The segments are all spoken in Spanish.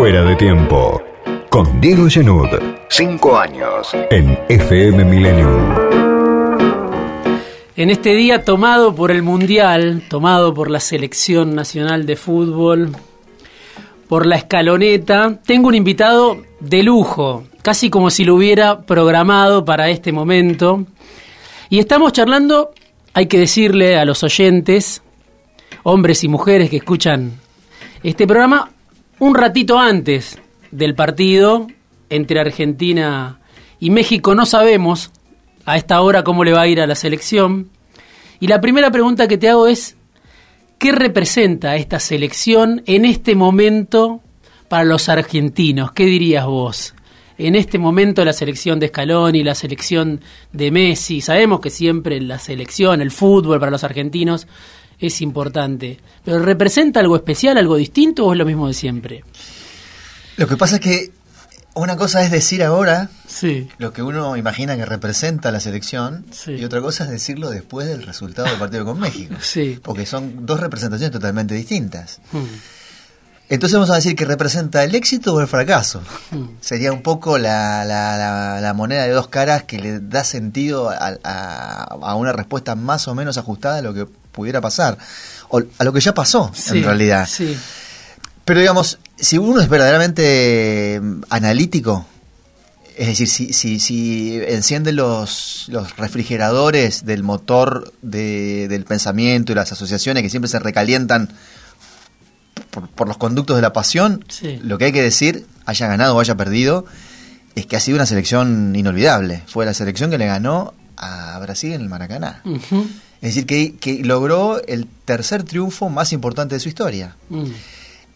Fuera de tiempo. Con Diego Genud. Cinco años. En FM Millennium. En este día tomado por el Mundial, tomado por la Selección Nacional de Fútbol, por la escaloneta, tengo un invitado de lujo, casi como si lo hubiera programado para este momento. Y estamos charlando, hay que decirle a los oyentes, hombres y mujeres que escuchan este programa, un ratito antes del partido entre Argentina y México. No sabemos a esta hora cómo le va a ir a la selección. Y la primera pregunta que te hago es, ¿qué representa esta selección en este momento para los argentinos? ¿Qué dirías vos? En este momento la selección de Scaloni, la selección de Messi, sabemos que siempre la selección, el fútbol para los argentinos es importante, pero ¿representa algo especial, algo distinto o es lo mismo de siempre? Lo que pasa es que una cosa es decir ahora Sí. lo que uno imagina que representa la selección Sí. y otra cosa es decirlo después del resultado del partido con México. Sí. Porque son dos representaciones totalmente distintas. Hmm. Entonces vamos a decir que representa el éxito o el fracaso. Hmm. Sería un poco la, la- la- la moneda de dos caras que le da sentido a, a- a una respuesta más o menos ajustada a lo que pudiera pasar. O a lo que ya pasó, Sí, en realidad. Sí. Pero digamos, si uno es verdaderamente eh, analítico, es decir, si, si, si enciende los, los refrigeradores del motor de- del pensamiento y las asociaciones que siempre se recalientan por, por los conductos de la pasión, Sí. lo que hay que decir, haya ganado o haya perdido, es que ha sido una selección inolvidable. Fue la selección que le ganó a Brasil en el Maracaná. Es decir, que, que logró el tercer triunfo más importante de su historia. Mm.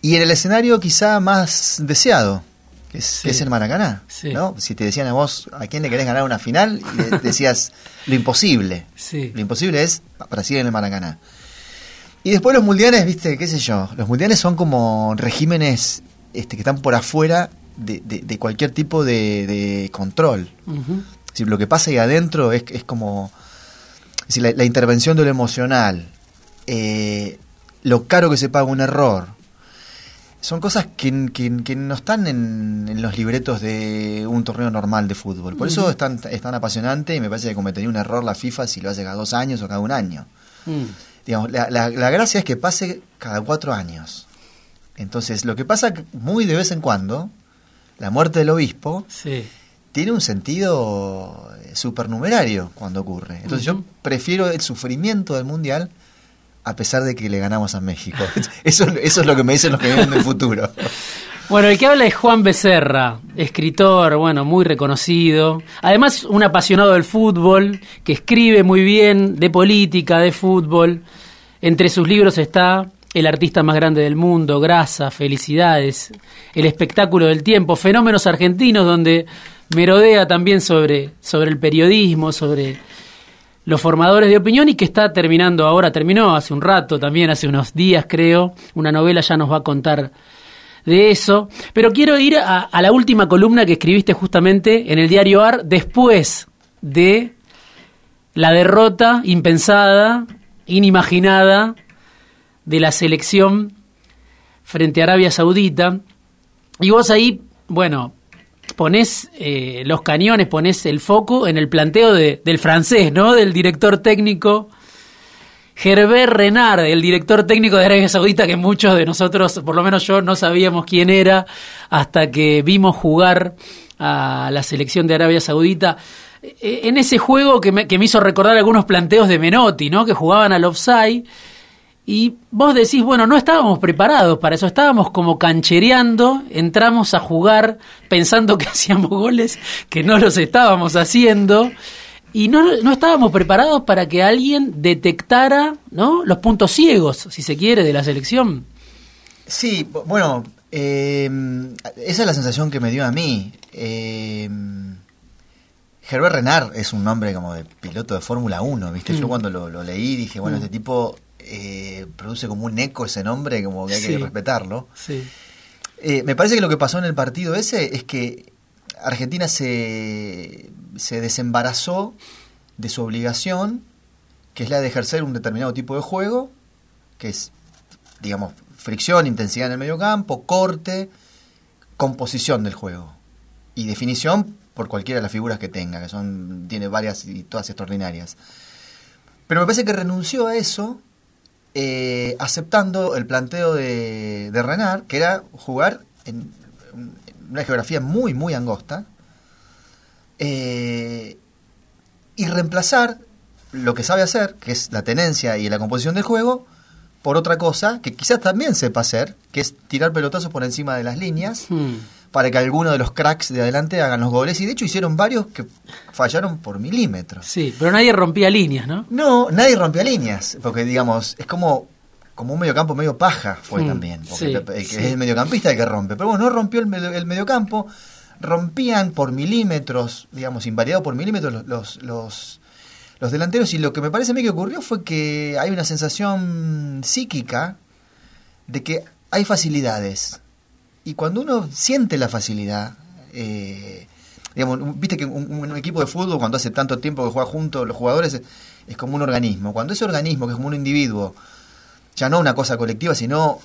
Y en el escenario quizá más deseado, que es, Sí. que es el Maracaná. Sí. ¿no? Si te decían a vos, ¿a quién le querés ganar una final? Y de- decías, lo imposible. Sí. Lo imposible es Brasil en el Maracaná. Y después los mundiales, viste, qué sé yo, los mundiales son como regímenes este, que están por afuera de, de- de cualquier tipo de, de control. Decir, lo que pasa ahí adentro es, es como es decir, la, la intervención de lo emocional, eh, lo caro que se paga un error. Son cosas que, que- que no están en, en los libretos de un torneo normal de fútbol. Por eso es tan, es tan apasionante y me parece que cometería un error la FIFA si lo hace cada dos años o cada un año. Mm. Digamos, la, la- la gracia es que pase cada cuatro años. Entonces, lo que pasa muy de vez en cuando, la muerte del obispo, Sí. Tiene un sentido eh, supernumerario cuando ocurre. Entonces yo prefiero el sufrimiento del Mundial a pesar de que le ganamos a México. Eso, eso es lo que me dicen los que vienen del futuro. Bueno, el que habla es Juan Becerra, escritor, bueno, muy reconocido. Además, un apasionado del fútbol, que escribe muy bien de política, de fútbol. Entre sus libros está El artista más grande del mundo, Grasa, Felicidades, El espectáculo del tiempo, Fenómenos argentinos, donde merodea también sobre, sobre el periodismo, sobre los formadores de opinión y que está terminando ahora, terminó hace un rato, también hace unos días creo, una novela ya nos va a contar de eso, pero quiero ir a, a la última columna que escribiste justamente en el diario AR después de la derrota impensada, inimaginada de la selección frente a Arabia Saudita. Y vos ahí, bueno, ponés eh, los cañones, ponés el foco en el planteo de- del francés, ¿no? Del director técnico Herbert Renard, el director técnico de Arabia Saudita, que muchos de nosotros, por lo menos yo, no sabíamos quién era hasta que vimos jugar a la selección de Arabia Saudita. Eh, En ese juego que me, que me hizo recordar algunos planteos de Menotti, ¿no? Que jugaban al offside. Y vos decís, bueno, no estábamos preparados para eso, estábamos como canchereando, entramos a jugar pensando que hacíamos goles, que no los estábamos haciendo, y no, no estábamos preparados para que alguien detectara ¿no? los puntos ciegos, si se quiere, de la selección. Sí, bu- bueno, eh, esa es la sensación que me dio a mí. Eh, Herbert Renard es un nombre como de piloto de Fórmula 1, ¿viste? Yo Mm. cuando lo, lo leí dije, bueno, Mm. este tipo eh, produce como un eco ese nombre, como que hay Sí. que respetarlo. Sí. Eh, me parece que lo que pasó en el partido ese es que Argentina se, se desembarazó de su obligación, que es la de ejercer un determinado tipo de juego, que es, digamos, fricción, intensidad en el medio campo, corte, composición del juego y definición por cualquiera de las figuras que tenga, que son tiene varias y todas extraordinarias. Pero me parece que renunció a eso eh, aceptando el planteo de, de Renard, que era jugar en una geografía muy, muy angosta, eh, y reemplazar lo que sabe hacer, que es la tenencia y la composición del juego, por otra cosa que quizás también sepa hacer, que es tirar pelotazos por encima de las líneas, Hmm. Para que alguno de los cracks de adelante hagan los goles. Y de hecho hicieron varios que fallaron por milímetros. Sí, pero nadie rompía líneas, ¿no? No, nadie rompía líneas, porque digamos, es como, como un mediocampo medio paja fue Mm, también, porque sí, el, el que sí. es el mediocampista el que rompe, pero bueno, no rompió el, medio- el mediocampo, rompían por milímetros, digamos, invariado por milímetros los, los, los, los delanteros y lo que me parece a mí que ocurrió fue que hay una sensación psíquica de que hay facilidades y cuando uno siente la facilidad, eh, digamos, viste que un, un equipo de fútbol cuando hace tanto tiempo que juega juntos los jugadores es, es como un organismo. Cuando ese organismo, que es como un individuo, ya no una cosa colectiva, sino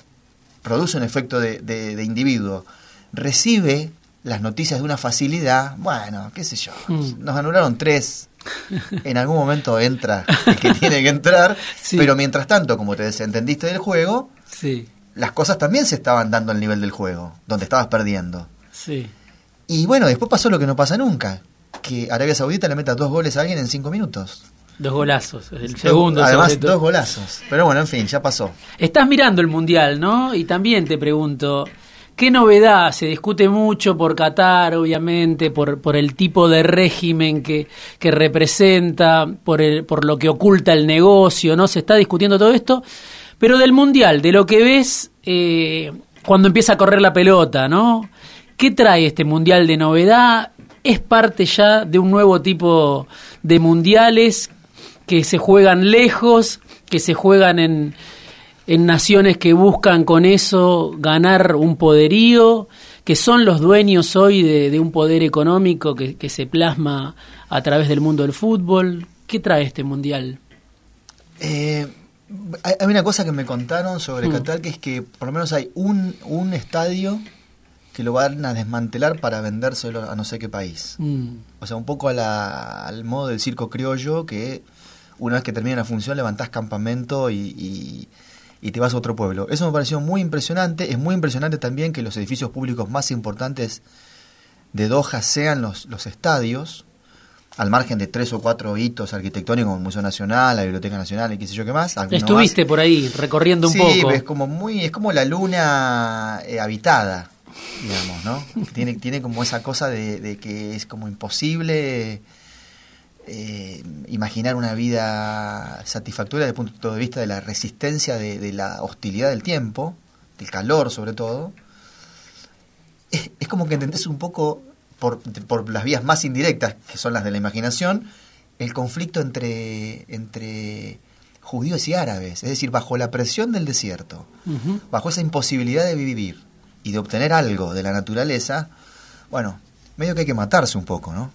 produce un efecto de, de- de individuo, recibe las noticias de una facilidad, bueno, qué sé yo, Mm. nos anularon tres, en algún momento entra el que tiene que entrar, Sí. pero mientras tanto, como te desentendiste del juego, Sí, las cosas también se estaban dando al nivel del juego, donde estabas perdiendo. sí. Y bueno, después pasó lo que no pasa nunca, que Arabia Saudita le meta dos goles a alguien en cinco minutos. Dos golazos. El segundo, Además, sobre dos golazos. Pero bueno, en fin, ya pasó. Estás mirando el Mundial, ¿no? Y también te pregunto, ¿qué novedad? Se discute mucho por Qatar, obviamente, por, por el tipo de régimen que, que representa, por, el, por lo que oculta el negocio, ¿no? Se está discutiendo todo esto. Pero del Mundial, de lo que ves eh, cuando empieza a correr la pelota, ¿no? ¿Qué trae este Mundial de novedad? ¿Es parte ya de un nuevo tipo de mundiales que se juegan lejos, que se juegan en, en naciones que buscan con eso ganar un poderío, que son los dueños hoy de, un poder económico que, que se plasma a través del mundo del fútbol. ¿Qué trae este mundial? Eh, hay una cosa que me contaron sobre Mm. Qatar, que es que por lo menos hay un, un estadio que lo van a desmantelar para vendérselo a no sé qué país. Mm, O sea, un poco a la- al modo del circo criollo, que una vez que termina la función levantás campamento y, y- y te vas a otro pueblo. Eso me pareció muy impresionante. Es muy impresionante también que los edificios públicos más importantes de Doha sean los, los estadios, al margen de tres o cuatro hitos arquitectónicos como el Museo Nacional, la Biblioteca Nacional y qué sé yo qué más. Estuviste más. por ahí recorriendo un sí, poco. es como muy, es como la luna eh, habitada, digamos, ¿no? tiene, tiene como esa cosa de, de que es como imposible eh, imaginar una vida satisfactoria desde el punto de vista de la resistencia de, de la hostilidad del tiempo, del calor sobre todo. Es, es como que entendés un poco, por, por las vías más indirectas, que son las de la imaginación, el conflicto entre, entre judíos y árabes, es decir, bajo la presión del desierto, bajo esa imposibilidad de vivir y de obtener algo de la naturaleza, bueno, medio que hay que matarse un poco, ¿no?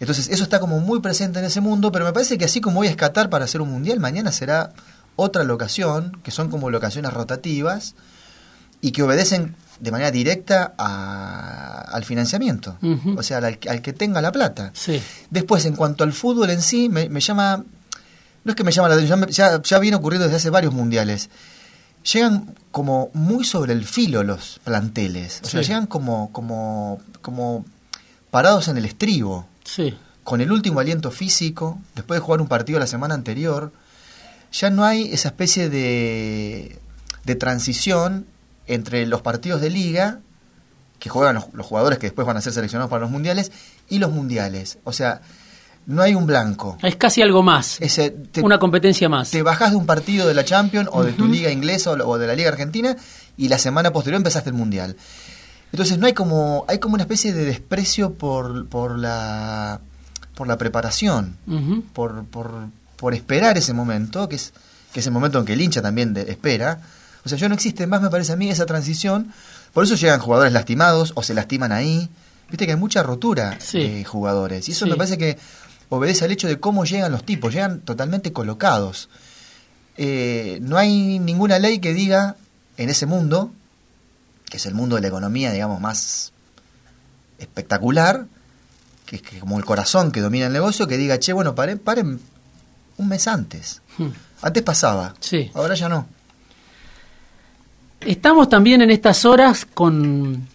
Entonces, eso está como muy presente en ese mundo, pero me parece que así como hoy es Qatar para hacer un mundial, mañana será otra locación, que son como locaciones rotativas y que obedecen de manera directa a- al financiamiento, o sea, al, al que tenga la plata. Sí. Después, en cuanto al fútbol en sí, me, me llama. No es que me llama la atención, ya, ya, viene ocurriendo desde hace varios mundiales. Llegan como muy sobre el filo los planteles. O sea, llegan como, como, como parados en el estribo, Sí. con el último aliento físico, después de jugar un partido la semana anterior. Ya no hay esa especie de, de transición entre los partidos de liga que juegan los, los jugadores que después van a ser seleccionados para los mundiales y los mundiales. O sea, no hay un blanco. Es casi algo más. Ese, te, una competencia más. te bajás de un partido de la Champions o de tu liga inglesa o, de la liga argentina y la semana posterior empezaste el mundial. Entonces no hay como hay como una especie de desprecio por, por la por la preparación, por, por, por esperar ese momento, que es, que es el momento en que el hincha también de- espera. O sea, ya no existe más, me parece a mí, esa transición. Por eso llegan jugadores lastimados o se lastiman ahí. Viste que hay mucha rotura Sí. de jugadores. Y eso Sí. me parece que obedece al hecho de cómo llegan los tipos. Llegan totalmente colocados. Eh, no hay ninguna ley que diga en ese mundo que es el mundo de la economía, digamos, más espectacular, que es que como el corazón que domina el negocio, que diga, che, bueno, paren, paren un mes antes. Hmm. Antes pasaba, Sí. ahora ya no. Estamos también en estas horas con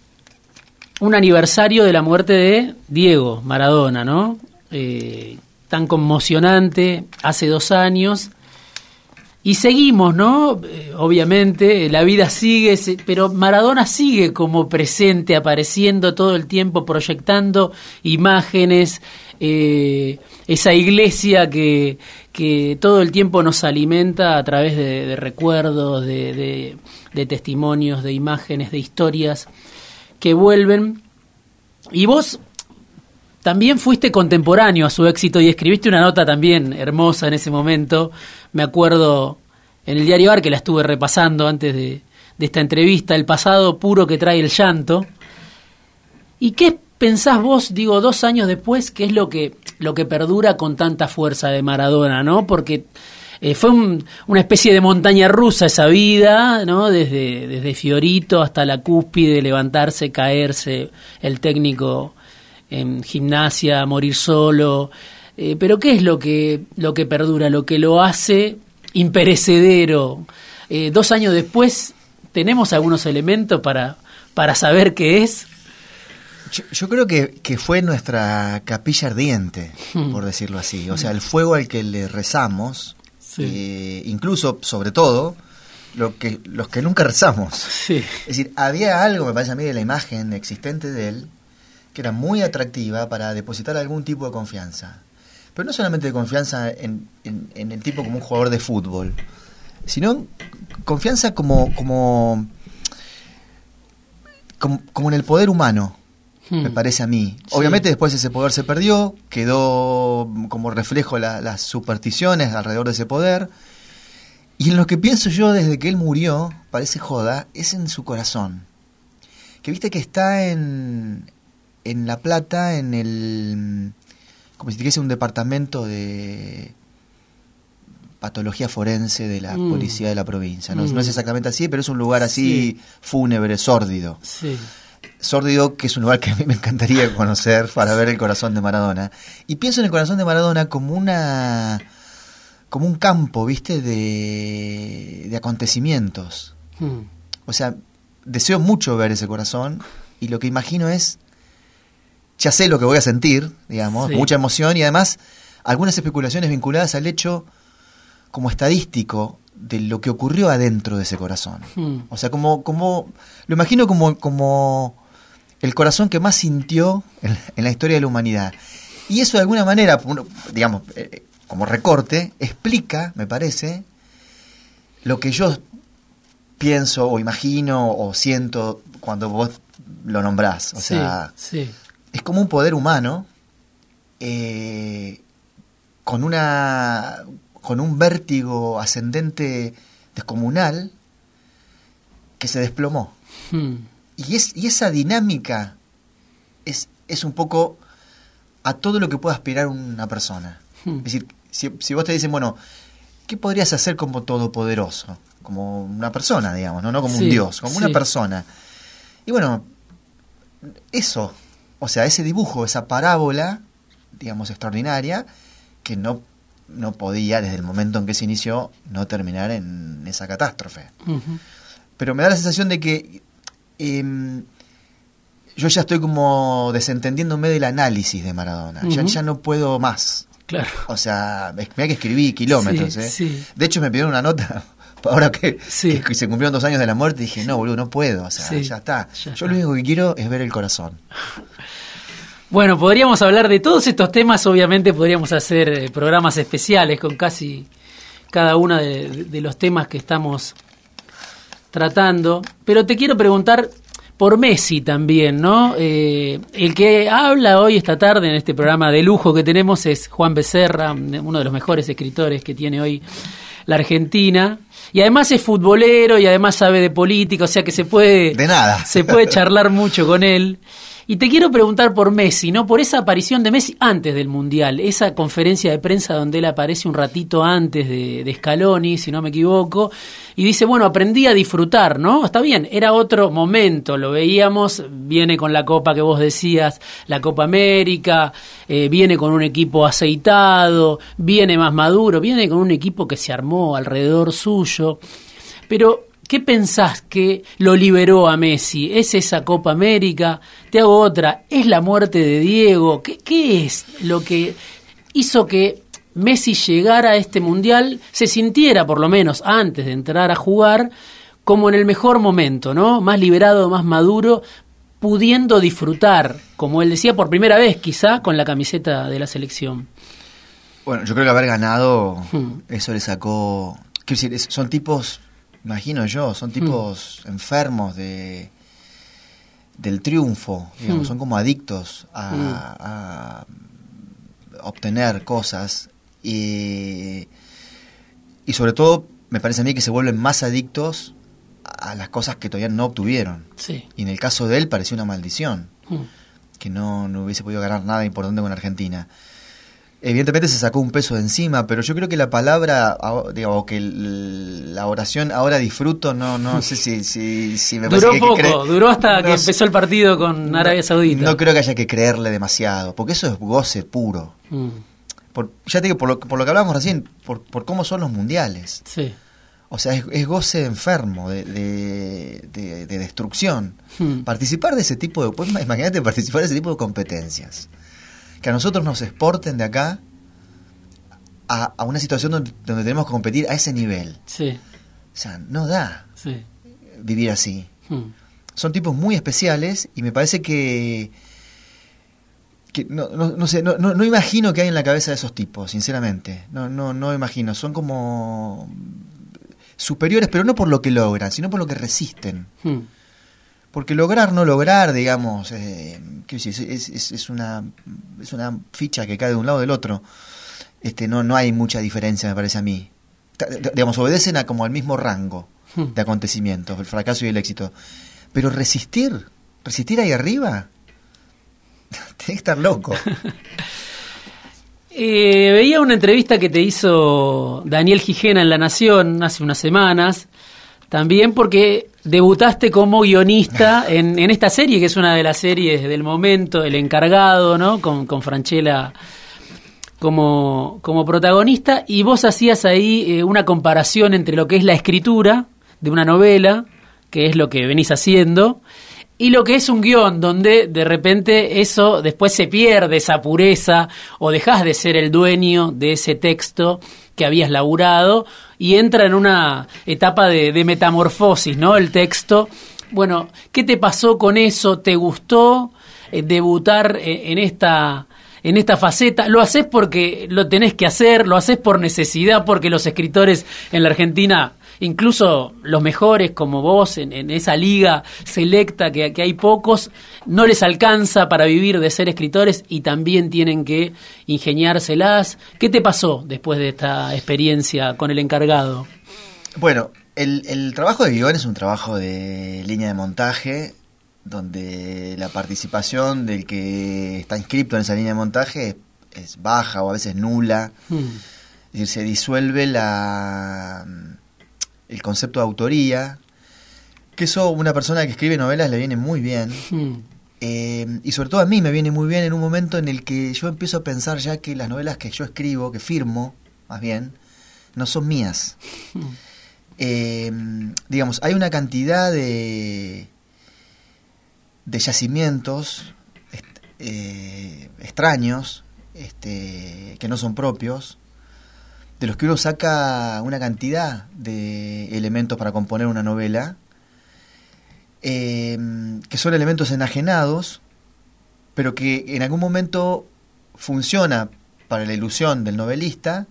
un aniversario de la muerte de Diego Maradona, ¿no? Eh, tan conmocionante, hace dos años. Y seguimos, ¿no? Eh, obviamente, la vida sigue, pero Maradona sigue como presente, apareciendo todo el tiempo, proyectando imágenes, eh, esa iglesia que, que todo el tiempo nos alimenta a través de, recuerdos, de, testimonios, de imágenes, de historias que vuelven. Y vos también fuiste contemporáneo a su éxito y escribiste una nota también hermosa en ese momento. Me acuerdo en el diario Ar que la estuve repasando antes de, de esta entrevista, el pasado puro que trae el llanto. ¿Y qué pensás vos, digo, dos años después, qué es lo que, lo que perdura con tanta fuerza de Maradona, ¿no? Porque eh, fue un- una especie de montaña rusa esa vida, ¿no? Desde, desde Fiorito hasta la cúspide, levantarse, caerse, el técnico en gimnasia, morir solo. Eh, pero ¿qué es lo que, lo que perdura, lo que lo hace imperecedero? Eh, dos años después, ¿tenemos algunos elementos para, para saber qué es? Yo, yo creo que, que fue nuestra capilla ardiente, Hmm. por decirlo así. O sea, el fuego al que le rezamos, Sí. eh, incluso, sobre todo, lo que, los que nunca rezamos. Sí. Es decir, había algo, me parece a mí, de la imagen existente de él, que era muy atractiva para depositar algún tipo de confianza. Pero no solamente de confianza en, en- en el tipo como un jugador de fútbol, sino confianza como, como, como, como en el poder humano, me Hmm. parece a mí. Sí. Obviamente después ese poder se perdió, quedó como reflejo la- las supersticiones alrededor de ese poder. Y en lo que pienso yo desde que él murió, parece joda, es en su corazón. Que viste que está en, en La Plata, en el... como si dijese un departamento de patología forense de la Mm. policía de la provincia. No, Mm. no es exactamente así, pero es un lugar así Sí. fúnebre, sórdido. Sí. Sórdido, que es un lugar que a mí me encantaría conocer para ver el corazón de Maradona. Y pienso en el corazón de Maradona como una como un campo, ¿viste? De, de acontecimientos. Hmm. O sea, deseo mucho ver ese corazón y lo que imagino es, ya sé lo que voy a sentir, digamos, Sí. mucha emoción y además algunas especulaciones vinculadas al hecho como estadístico de lo que ocurrió adentro de ese corazón. Hmm. O sea, como, como lo imagino como, como el corazón que más sintió en, en la historia de la humanidad. Y eso de alguna manera, digamos, eh, como recorte, explica, me parece, lo que yo pienso o imagino o siento cuando vos lo nombrás. O Sí, sea, sí. es como un poder humano eh, con una con un vértigo ascendente descomunal que se desplomó. Hmm. Y, es, y esa dinámica es, es un poco a todo lo que pueda aspirar una persona. Hmm. Es decir, si, si vos te dicen, bueno, ¿qué podrías hacer como todopoderoso? Como una persona, digamos, no, no como Sí, un dios, como sí. una persona. Y bueno, eso, o sea, ese dibujo, esa parábola, digamos, extraordinaria, que no, no podía, desde el momento en que se inició, no terminar en esa catástrofe pero me da la sensación de que em, yo ya estoy como desentendiéndome del análisis de Maradona. ya, no puedo más. Claro. O sea, mirá que escribí kilómetros. Sí, ¿eh? sí. De hecho, me pidieron una nota. Ahora que, Sí. que se cumplieron dos años de la muerte, dije, no, boludo, no puedo. O sea, Sí, ya está. ya yo está. lo único que quiero es ver el corazón. Bueno, podríamos hablar de todos estos temas, obviamente podríamos hacer eh, programas especiales con casi cada uno de, de los temas que estamos tratando, pero te quiero preguntar por Messi también, ¿no? Eh, el que habla hoy esta tarde en este programa de lujo que tenemos es Juan Becerra, uno de los mejores escritores que tiene hoy la Argentina. Y además es futbolero y además sabe de política, o sea que se puede De nada. se puede charlar mucho con él. Y te quiero preguntar por Messi, ¿no? Por esa aparición de Messi antes del Mundial, esa conferencia de prensa donde él aparece un ratito antes de, de Scaloni, si no me equivoco, y dice, bueno, aprendí a disfrutar, ¿no? Está bien, era otro momento, lo veíamos, viene con la Copa que vos decías, la Copa América, eh, viene con un equipo aceitado, viene más maduro, viene con un equipo que se armó alrededor suyo, pero ¿Qué pensás que lo liberó a Messi? ¿Es esa Copa América? Te hago otra. ¿Es la muerte de Diego? ¿Qué, es lo que hizo que Messi llegara a este mundial, se sintiera por lo menos antes de entrar a jugar como en el mejor momento, ¿no? Más liberado, más maduro, pudiendo disfrutar, como él decía, por primera vez quizá con la camiseta de la selección. Bueno, yo creo que haber ganado, hmm. eso le sacó... Quiero decir, son tipos imagino yo, son tipos hmm. enfermos de del triunfo, hmm. son como adictos a, hmm. obtener cosas y, y sobre todo me parece a mí que se vuelven más adictos a las cosas que todavía no obtuvieron. Y en el caso de él pareció una maldición, que no, no hubiese podido ganar nada importante con Argentina. Evidentemente se sacó un peso de encima, pero yo creo que la palabra, digo, que la oración ahora disfruto, no no sé si, si, me Duró poco, duró hasta que empezó el partido con Arabia Saudita. No creo que haya que creerle demasiado, porque eso es goce puro. Mm. Por, ya te digo, por lo, por lo que hablábamos recién, por, por cómo son los mundiales. Sí. O sea, es, goce enfermo, de, de, destrucción. Mm. Participar de ese tipo de... Pues, imagínate participar de ese tipo de competencias que a nosotros nos exporten de acá a, una situación donde, tenemos que competir a ese nivel. Sí. O sea, no da vivir así. Hmm. Son tipos muy especiales y me parece que, que no, no, no sé, no, no, imagino que hay en la cabeza de esos tipos, sinceramente. No, no, no imagino. Son como superiores, pero no por lo que logran, sino por lo que resisten. Hmm. Porque lograr, no lograr, digamos, eh, es, es, es, una, es una ficha que cae de un lado o del otro. Este, no, no hay mucha diferencia, me parece a mí. Digamos, obedecen a como al mismo rango hmm. de acontecimientos, el fracaso y el éxito. Pero resistir, resistir ahí arriba, tiene que estar loco. Eh, veía una entrevista que te hizo Daniel Gijena en La Nación hace unas semanas, también porque debutaste como guionista en, esta serie, que es una de las series del momento, El Encargado, ¿no? Con, con Franchella como, como protagonista, y vos hacías ahí eh, una comparación entre lo que es la escritura de una novela, que es lo que venís haciendo, y lo que es un guion, donde de repente eso después se pierde, esa pureza, o dejas de ser el dueño de ese texto que habías laburado, y entra en una etapa de, metamorfosis, ¿no? El texto. Bueno, ¿qué te pasó con eso? ¿Te gustó eh, debutar eh, en esta en esta faceta, lo haces porque lo tenés que hacer, lo haces por necesidad, porque los escritores en la Argentina incluso los mejores como vos en, esa liga selecta que, hay pocos, no les alcanza para vivir de ser escritores y también tienen que ingeniárselas. ¿Qué te pasó después de esta experiencia con el encargado? Bueno, el, el trabajo de guion es un trabajo de línea de montaje donde la participación del que está inscrito en esa línea de montaje es baja o a veces nula. Hmm. Es decir, se disuelve la el concepto de autoría, que eso una persona que escribe novelas le viene muy bien. Hmm. Eh, y sobre todo a mí me viene muy bien en un momento en el que yo empiezo a pensar ya que las novelas que yo escribo, que firmo, más bien, no son mías. Hmm. Eh, digamos, hay una cantidad de, de yacimientos eh, extraños, este, que no son propios, de los que uno saca una cantidad de elementos para componer una novela, em, que son elementos enajenados, pero que en algún momento funciona para la ilusión del novelista,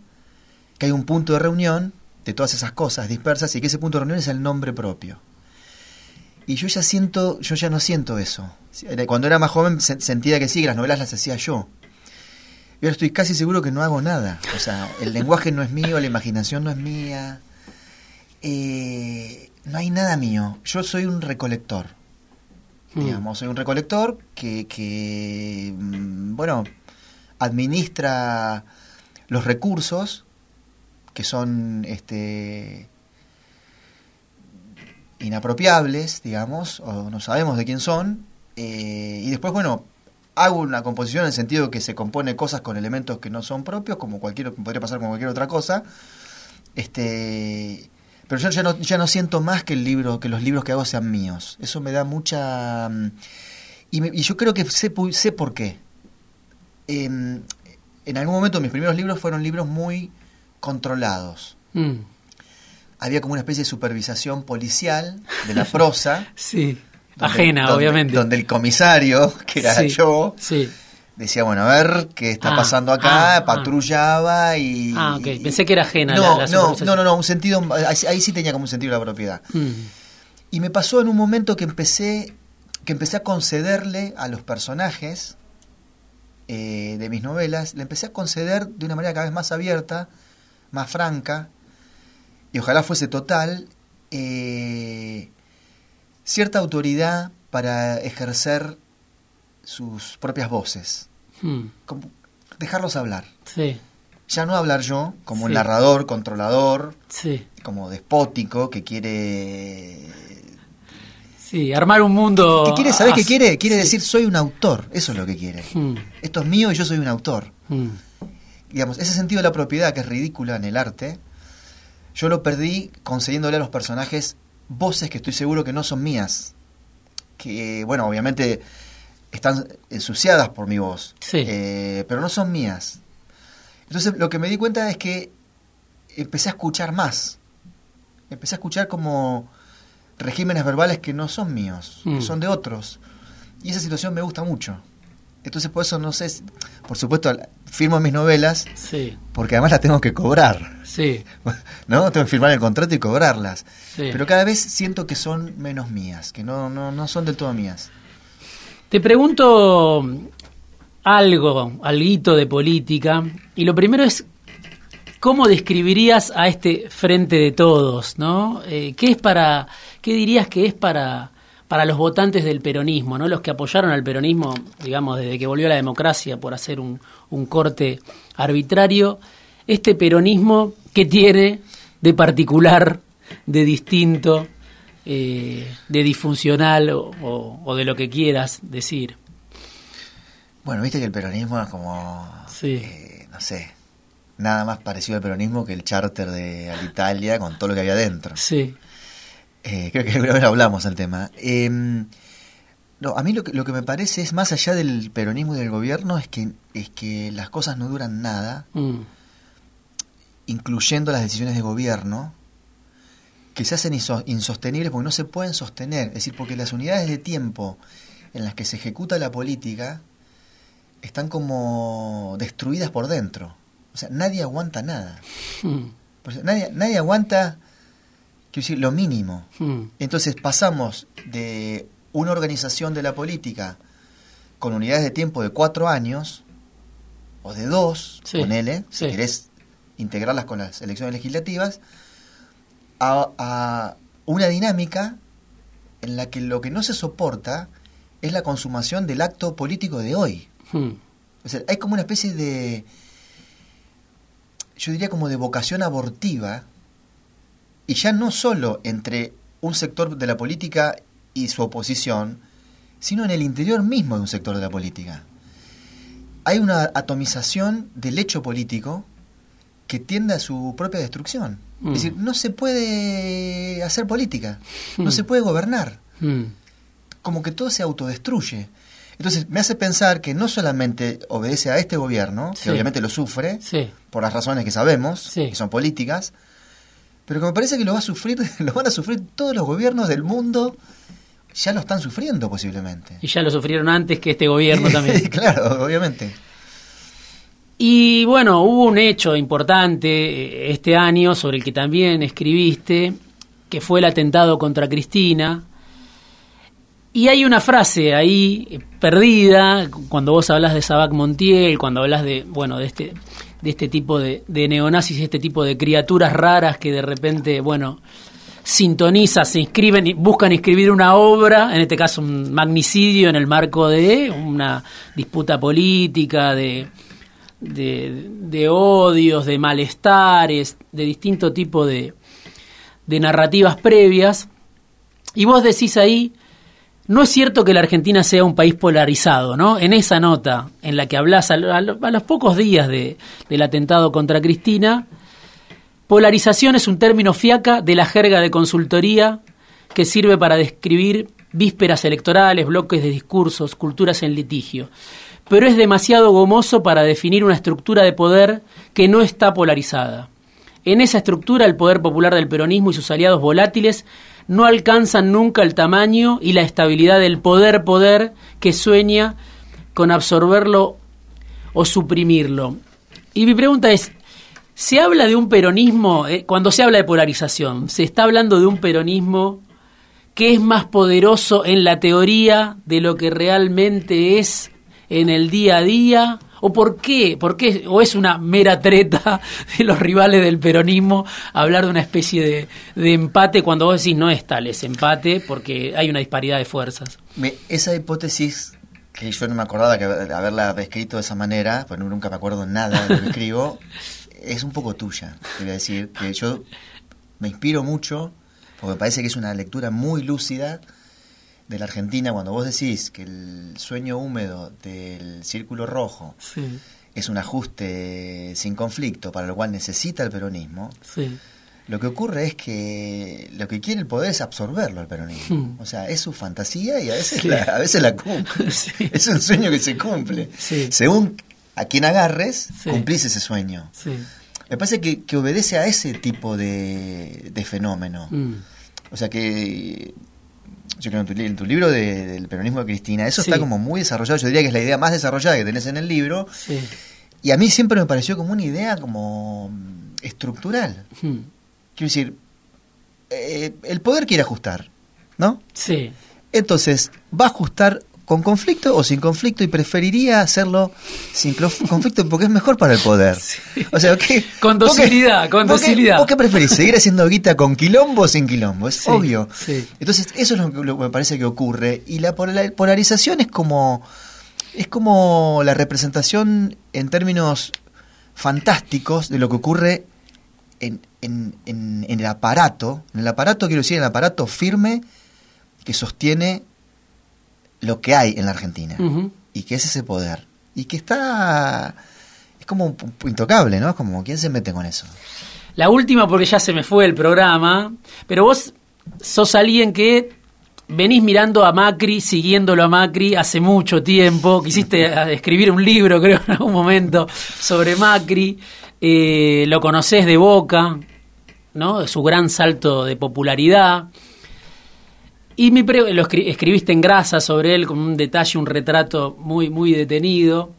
que hay un punto de reunión de todas esas cosas dispersas y que ese punto de reunión es el nombre propio. Y yo ya siento, yo ya no siento eso. Cuando era más joven sentía que sí, que las novelas las hacía yo. Yo estoy casi seguro que no hago nada. O sea, el lenguaje no es mío, la imaginación no es mía. Eh, no hay nada mío. Yo soy un recolector. Mm. Digamos, soy un recolector que, que, mm, bueno, administra los recursos que son este inapropiables, digamos, o no sabemos de quién son, eh, y después, bueno, hago una composición en el sentido que se compone cosas con elementos que no son propios, como cualquier, podría pasar con cualquier otra cosa, este pero yo ya no, ya no siento más que el libro, que los libros que hago sean míos. Eso me da mucha mm, y, yo creo que sé, sé por qué. Em, en algún momento mis primeros libros fueron libros muy controlados. Mm. Había como una especie de supervisación policial de la prosa. sí, ajena, obviamente. Donde el comisario, que era yo, sí decía, bueno, a ver qué está ah, pasando acá, ah, ah. patrullaba y... Ah, ok, pensé que era ajena no, no, no, no, un sentido, ahí, sí tenía como un sentido la propiedad. Mm. Y me pasó en un momento que empecé, que empecé a concederle a los personajes eh, de mis novelas, le empecé a conceder de una manera cada vez más abierta, más franca, y ojalá fuese total, eh, cierta autoridad para ejercer sus propias voces. Hmm. dejarlos hablar. Sí. Ya no hablar yo como narrador, controlador, como despótico, que quiere... Sí, armar un mundo... ¿Qué quiere? ¿Sabes qué quiere? Quiere decir soy un autor, eso es lo que quiere. Hmm. Esto es mío y yo soy un autor. Hmm. Digamos, ese sentido de la propiedad que es ridícula en el arte, yo lo perdí concediéndole a los personajes voces que estoy seguro que no son mías. Que, bueno, obviamente están ensuciadas por mi voz, eh, pero no son mías. Entonces lo que me di cuenta es que empecé a escuchar más, empecé a escuchar como regímenes verbales que no son míos, que mm. son de otros. Y esa situación me gusta mucho. Entonces por eso no sé, por supuesto firmo mis novelas, porque además las tengo que cobrar. Sí. ¿No? Tengo que firmar el contrato y cobrarlas. Pero cada vez siento que son menos mías, que no, no, no son del todo mías. Te pregunto algo, algo de política, y lo primero es, ¿cómo describirías a este frente de todos? ¿no? Eh, ¿Qué es para, qué dirías que es para, para los votantes del peronismo, ¿no? los que apoyaron al peronismo, digamos, desde que volvió la democracia, por hacer un, un corte arbitrario, este peronismo que tiene de particular, de distinto, eh, de disfuncional o, de lo que quieras decir. Bueno, viste que el peronismo es como, eh, no sé, nada más parecido al peronismo que el charter de Alitalia con todo lo que había dentro. Sí. Eh, creo que alguna vez hablamos del tema. Em, no, a mí lo que, lo que me parece es, más allá del peronismo y del gobierno, es que, es que las cosas no duran nada, mm. incluyendo las decisiones de gobierno, que se hacen insostenibles porque no se pueden sostener. Es decir, porque las unidades de tiempo en las que se ejecuta la política están como destruidas por dentro. O sea, nadie aguanta nada. Hmm. nadie, nadie aguanta, quiero decir, lo mínimo. Hmm. Entonces pasamos de una organización de la política con unidades de tiempo de cuatro años, o de dos, con L, si querés integrarlas con las elecciones legislativas, a, una dinámica en la que lo que no se soporta es la consumación del acto político de hoy. Hmm. O sea, hay como una especie de, yo diría como de vocación abortiva, y ya no solo entre un sector de la política y su oposición, sino en el interior mismo de un sector de la política. Hay una atomización del hecho político que tiende a su propia destrucción. Es decir, mm. no se puede hacer política, no mm. se puede gobernar. Mm. Como que todo se autodestruye. Entonces me hace pensar que no solamente obedece a este gobierno, que obviamente lo sufre, por las razones que sabemos, que son políticas, pero que me parece que lo va a sufrir, lo van a sufrir todos los gobiernos del mundo, ya lo están sufriendo posiblemente. Y ya lo sufrieron antes que este gobierno también. claro, obviamente. Y bueno, hubo un hecho importante eh, este año sobre el que también escribiste, que fue el atentado contra Cristina. Y hay una frase ahí eh, perdida cuando vos hablas de Sabac Montiel, cuando hablas de, bueno, de este, de este tipo de, de neonazis, este tipo de criaturas raras que de repente, bueno, sintoniza, se inscriben y buscan escribir una obra, en este caso un magnicidio en el marco de una disputa política, de, de, odios, de malestares, de distinto tipo de, de narrativas previas. Y vos decís ahí, no es cierto que la Argentina sea un país polarizado, ¿no? En esa nota en la que hablas a, los pocos días de, del atentado contra Cristina, polarización es un término fiaca de la jerga de consultoría que sirve para describir vísperas electorales, bloques de discursos, culturas en litigio. Pero es demasiado gomoso para definir una estructura de poder que no está polarizada. En esa estructura, el poder popular del peronismo y sus aliados volátiles no alcanzan nunca el tamaño y la estabilidad del poder-poder que sueña con absorberlo o suprimirlo. Y mi pregunta es, ¿se habla de un peronismo, eh, cuando se habla de polarización, se está hablando de un peronismo que es más poderoso en la teoría de lo que realmente es en el día a día? ¿O por qué? ¿Por qué? ¿O es una mera treta de los rivales del peronismo hablar de una especie de, empate cuando vos decís no es tal ese empate porque hay una disparidad de fuerzas? esa hipótesis que yo no me acordaba de haberla escrito de esa manera, pues nunca me acuerdo nada de lo que escribo, es un poco tuya. Te voy a decir que yo me inspiro mucho porque me parece que es una lectura muy lúcida de la Argentina, cuando vos decís que el sueño húmedo del círculo rojo es un ajuste sin conflicto, para lo cual necesita el peronismo, lo que ocurre es que lo que quiere el poder es absorberlo el peronismo. Hmm. O sea, es su fantasía y a veces, la, a veces la cumple. Es un sueño que se cumple. Según a quien agarres, cumplís ese sueño. Me parece que, que, obedece a ese tipo de, de fenómeno. Hmm. O sea que yo creo en tu, libro del peronismo de Cristina, eso está como muy desarrollado, yo diría que es la idea más desarrollada que tenés en el libro, y a mí siempre me pareció como una idea como estructural. Hmm. Quiero decir, eh, el poder quiere ajustar, ¿no? Sí. Entonces, va a ajustar con conflicto o sin conflicto y preferiría hacerlo sin conflicto porque es mejor para el poder. O sea, ¿qué, con docilidad, con docilidad. ¿Vos qué preferís? ¿Seguir haciendo guita con quilombo o sin quilombo? Es obvio. Entonces, eso es lo que, me parece que ocurre. Y la polarización es como, es como la representación en términos fantásticos de lo que ocurre en, en, en, en el aparato. En el aparato, quiero decir, en el aparato firme que sostiene lo que hay en la Argentina y que es ese poder y que está es como intocable, ¿no? Es como quién se mete con eso. La última porque ya se me fue el programa, pero vos sos alguien que venís mirando a Macri, siguiéndolo a Macri hace mucho tiempo, quisiste escribir un libro creo en algún momento sobre Macri, eh, lo conocés de boca, ¿no? Su gran salto de popularidad. Y mi lo escribiste en grasa sobre él con un detalle, un retrato muy, muy detenido.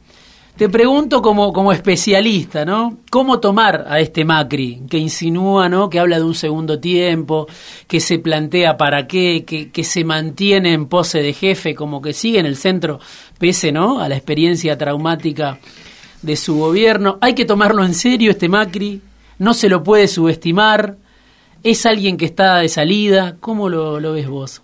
Te pregunto como, como especialista, ¿no? ¿Cómo tomar a este Macri que insinúa, ¿no? Que habla de un segundo tiempo, que se plantea para qué, que, que se mantiene en pose de jefe, como que sigue en el centro, pese, ¿no? A la experiencia traumática de su gobierno. Hay que tomarlo en serio este Macri, no se lo puede subestimar. ¿Es alguien que está de salida? ¿Cómo lo, lo ves vos?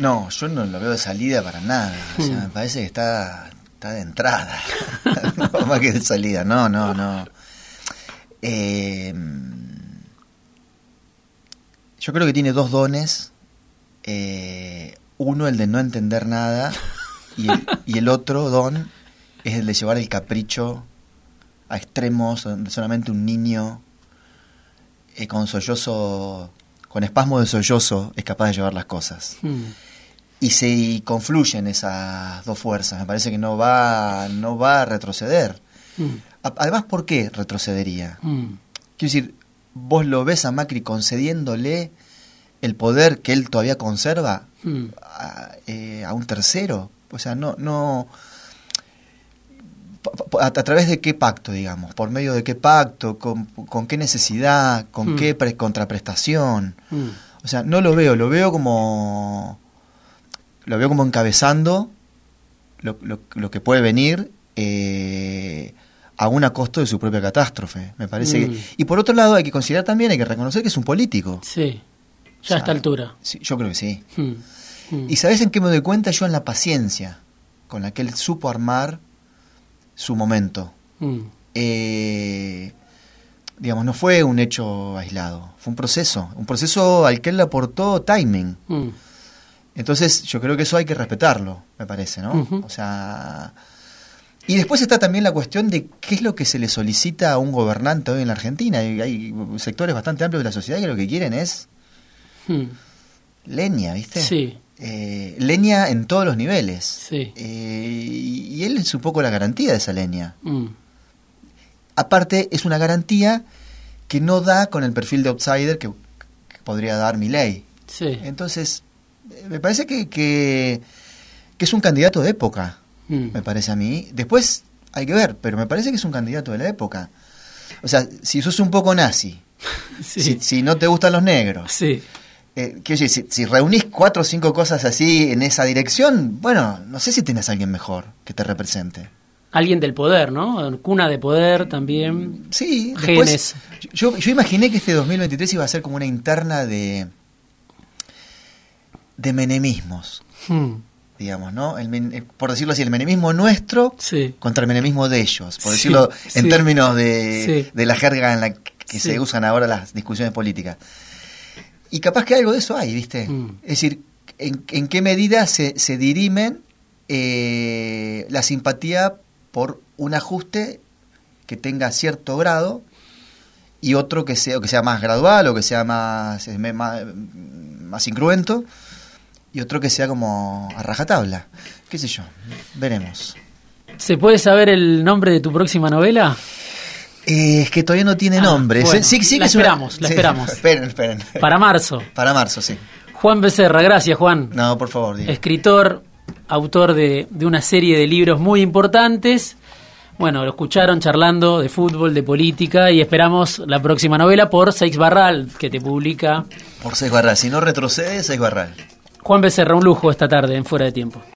No, yo no lo veo de salida para nada. O sea, hmm. me parece que está, está de entrada. no más que de salida. No, no, no. Eh, yo creo que tiene dos dones. Eh, uno, el de no entender nada. Y el, y el otro don es el de llevar el capricho a extremos, donde solamente un niño eh, con sollozo, con espasmo de sollozo, es capaz de llevar las cosas. Hmm y se confluyen esas dos fuerzas. Me parece que no va, no va a retroceder. Mm. Además, ¿por qué retrocedería? Mm. Quiero decir, vos lo ves a Macri concediéndole el poder que él todavía conserva mm. eh, a, un tercero. O sea, no, no. A, través de qué pacto, digamos, por medio de qué pacto, con, con qué necesidad, con qué contraprestación. O sea, no lo veo, lo veo como lo veo como encabezando lo, lo, que puede venir, eh, aún a costo de su propia catástrofe. Me parece Mm. que- Y por otro lado, hay que considerar también, hay que reconocer que es un político. Sí, ya O sea, a esta altura. Sí, yo creo que sí. Mm, mm. ¿Y sabes en qué me doy cuenta? Yo en la paciencia con la que él supo armar su momento. Mm, Eh, digamos, no fue un hecho aislado, fue un proceso, un proceso al que él le aportó timing. Entonces, yo creo que eso hay que respetarlo, me parece, ¿no? O sea. Y después está también la cuestión de qué es lo que se le solicita a un gobernante hoy en la Argentina. Y hay sectores bastante amplios de la sociedad que lo que quieren es Mm. leña, ¿viste? Sí, Eh, leña en todos los niveles. Sí. Eh, y, él es un poco la garantía de esa leña. mm, Aparte, es una garantía que no da con el perfil de outsider que, que podría dar mi ley. sí. Entonces, me parece que, que, que es un candidato de época, mm. me parece a mí. Después hay que ver, pero me parece que es un candidato de la época. O sea, si sos un poco nazi, Sí, si, si no te gustan los negros, sí, eh, si, si reunís cuatro o cinco cosas así en esa dirección, bueno, no sé si tienes a alguien mejor que te represente. Alguien del poder, ¿no? Cuna de poder también. Sí, Genes. después, yo, yo imaginé que este 2023 iba a ser como una interna de de menemismos, Mm, digamos, ¿no? El men- eh, por decirlo así, el menemismo nuestro Sí, contra el menemismo de ellos, por Sí, decirlo en sí. términos de, de la jerga en la que se usan ahora las discusiones políticas. Y capaz que algo de eso hay, ¿viste? Mm. Es decir, en, en qué medida se, se dirimen eh, la simpatía por un ajuste que tenga cierto grado y otro que sea, que sea más gradual o que sea más, más, más incruento y otro que sea como a rajatabla. ¿Qué sé yo? Veremos. ¿Se puede saber el nombre de tu próxima novela? Eh, es que todavía no tiene Ah, nombre. bueno, sí, sí la que es una- esperamos, la sí, esperamos. esperen, esperen. Para marzo. Para marzo, sí. Juan Becerra, gracias Juan. No, por favor, diga. Escritor, autor de, de una serie de libros muy importantes. Bueno, lo escucharon charlando de fútbol, de política y esperamos la próxima novela por Seix Barral, que te publica Por seis barral. Si no retrocede, seis barral. Juan Becerra. Un lujo esta tarde en Fuera de Tiempo.